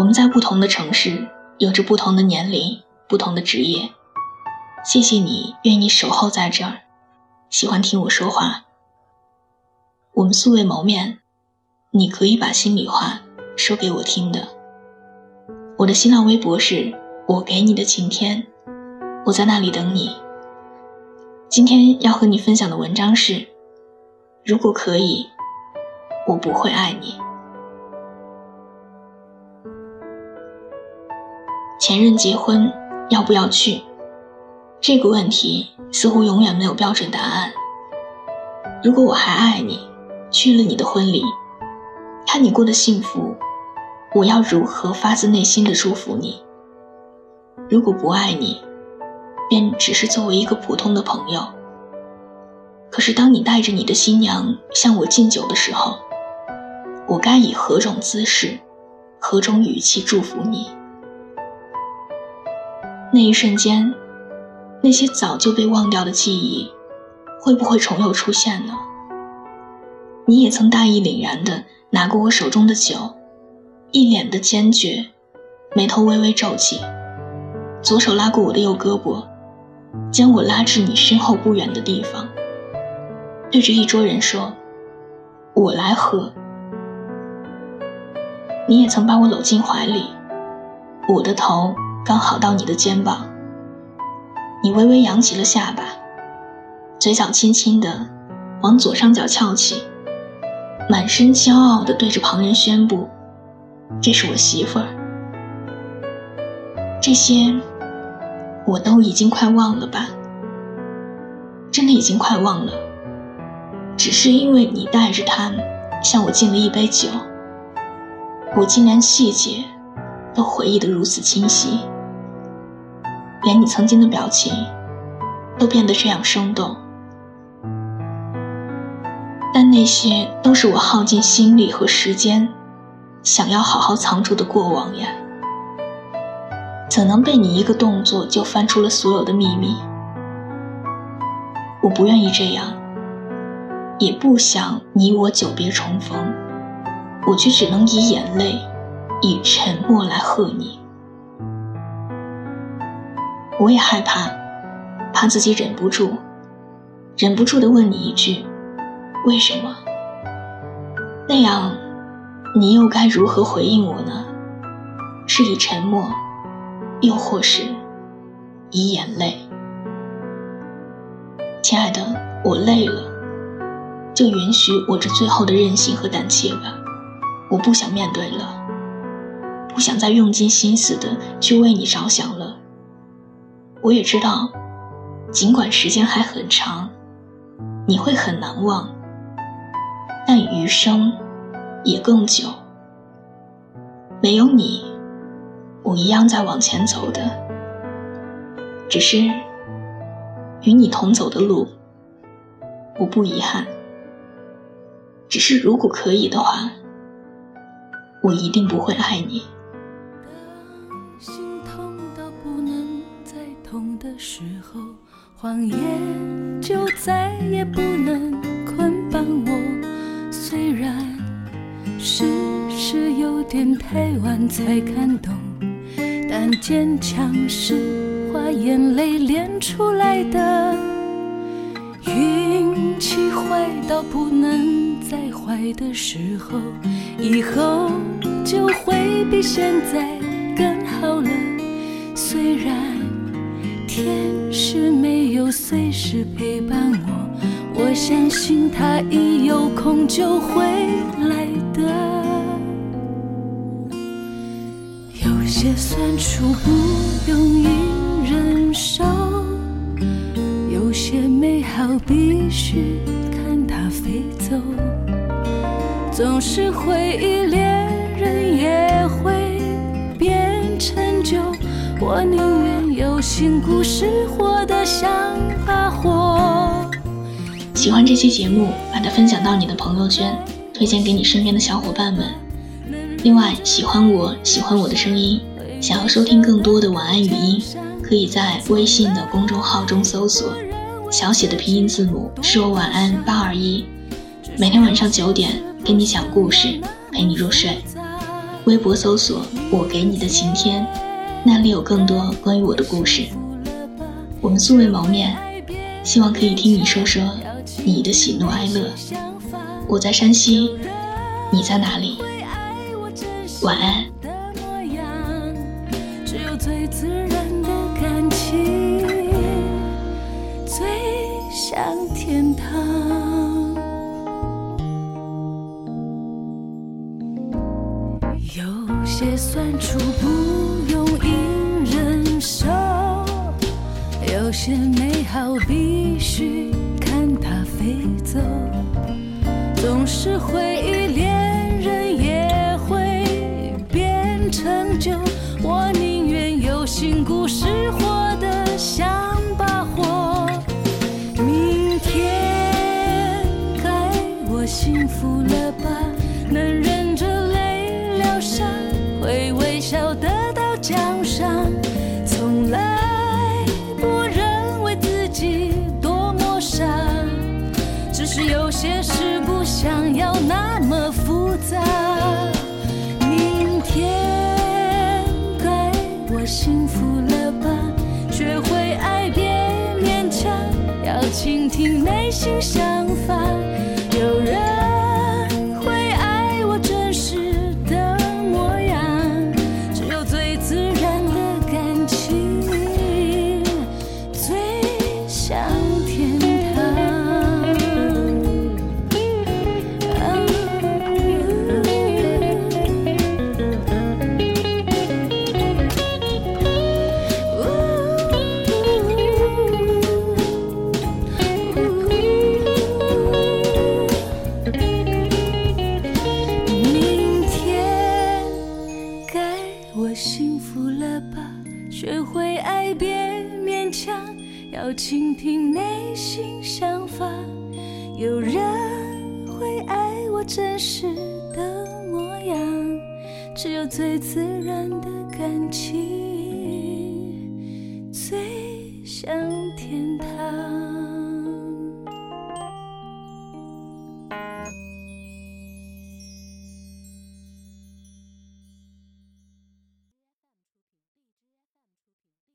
我们在不同的城市，有着不同的年龄，不同的职业。谢谢你愿意守候在这儿，喜欢听我说话。我们素未谋面，你可以把心里话说给我听的。我的新浪微博是我给你的晴天，我在那里等你。今天要和你分享的文章是：如果可以，我不会爱你。前任结婚要不要去？这个问题似乎永远没有标准答案。如果我还爱你，去了你的婚礼，看你过得幸福，我要如何发自内心的祝福你？如果不爱你，便只是作为一个普通的朋友。可是当你带着你的新娘向我敬酒的时候，我该以何种姿势、何种语气祝福你？那一瞬间，那些早就被忘掉的记忆，会不会重又出现呢？你也曾大义凛然地拿过我手中的酒，一脸的坚决，眉头微微皱起，左手拉过我的右胳膊，将我拉至你身后不远的地方，对着一桌人说：“我来喝。”你也曾把我搂进怀里，我的头。刚好到你的肩膀，你微微扬起了下巴，嘴角轻轻的往左上角翘起，满身骄傲的对着旁人宣布：“这是我媳妇儿。”这些我都已经快忘了吧，真的已经快忘了，只是因为你带着他向我敬了一杯酒，我竟然细节。都回忆得如此清晰，连你曾经的表情都变得这样生动。但那些都是我耗尽心力和时间，想要好好藏住的过往呀，怎能被你一个动作就翻出了所有的秘密？我不愿意这样，也不想你我久别重逢，我却只能以眼泪。以沉默来贺你，我也害怕，怕自己忍不住，忍不住的问你一句：为什么？那样，你又该如何回应我呢？是以沉默，又或是以眼泪？亲爱的，我累了，就允许我这最后的任性和胆怯吧，我不想面对了。不想再用尽心思的去为你着想了。我也知道，尽管时间还很长，你会很难忘，但余生也更久。没有你，我一样在往前走的。只是与你同走的路，我不遗憾。只是如果可以的话，我一定不会爱你。的时候，谎言就再也不能捆绑我。虽然事实有点太晚才看懂，但坚强是花眼泪练出来的。运气坏到不能再坏的时候，以后就会比现在更好了。虽然。天使没有随时陪伴我，我相信他一有空就会来的。有些酸楚不容易忍受，有些美好必须看它飞走。总是回忆，恋人也会变陈旧。我宁愿有新故事，活得像把火。喜欢这期节目，把它分享到你的朋友圈，推荐给你身边的小伙伴们。另外，喜欢我喜欢我的声音，想要收听更多的晚安语音，可以在微信的公众号中搜索小写的拼音字母说晚安八二一，每天晚上九点给你讲故事，陪你入睡。微博搜索“我给你的晴天”，那里有更多关于我的故事。我们素未谋面，希望可以听你说说你的喜怒哀乐。我在山西，你在哪里？晚安。天堂，有些酸楚不些美好必须看它飞走。总是回解释不想要那么复杂明天该我幸福了吧学会爱别勉强要倾听内心想法有人会爱我真实的模样只有最自然的感情最像要倾听内心想法，有人会爱我真实的模样，只有最自然的感情，最像天堂。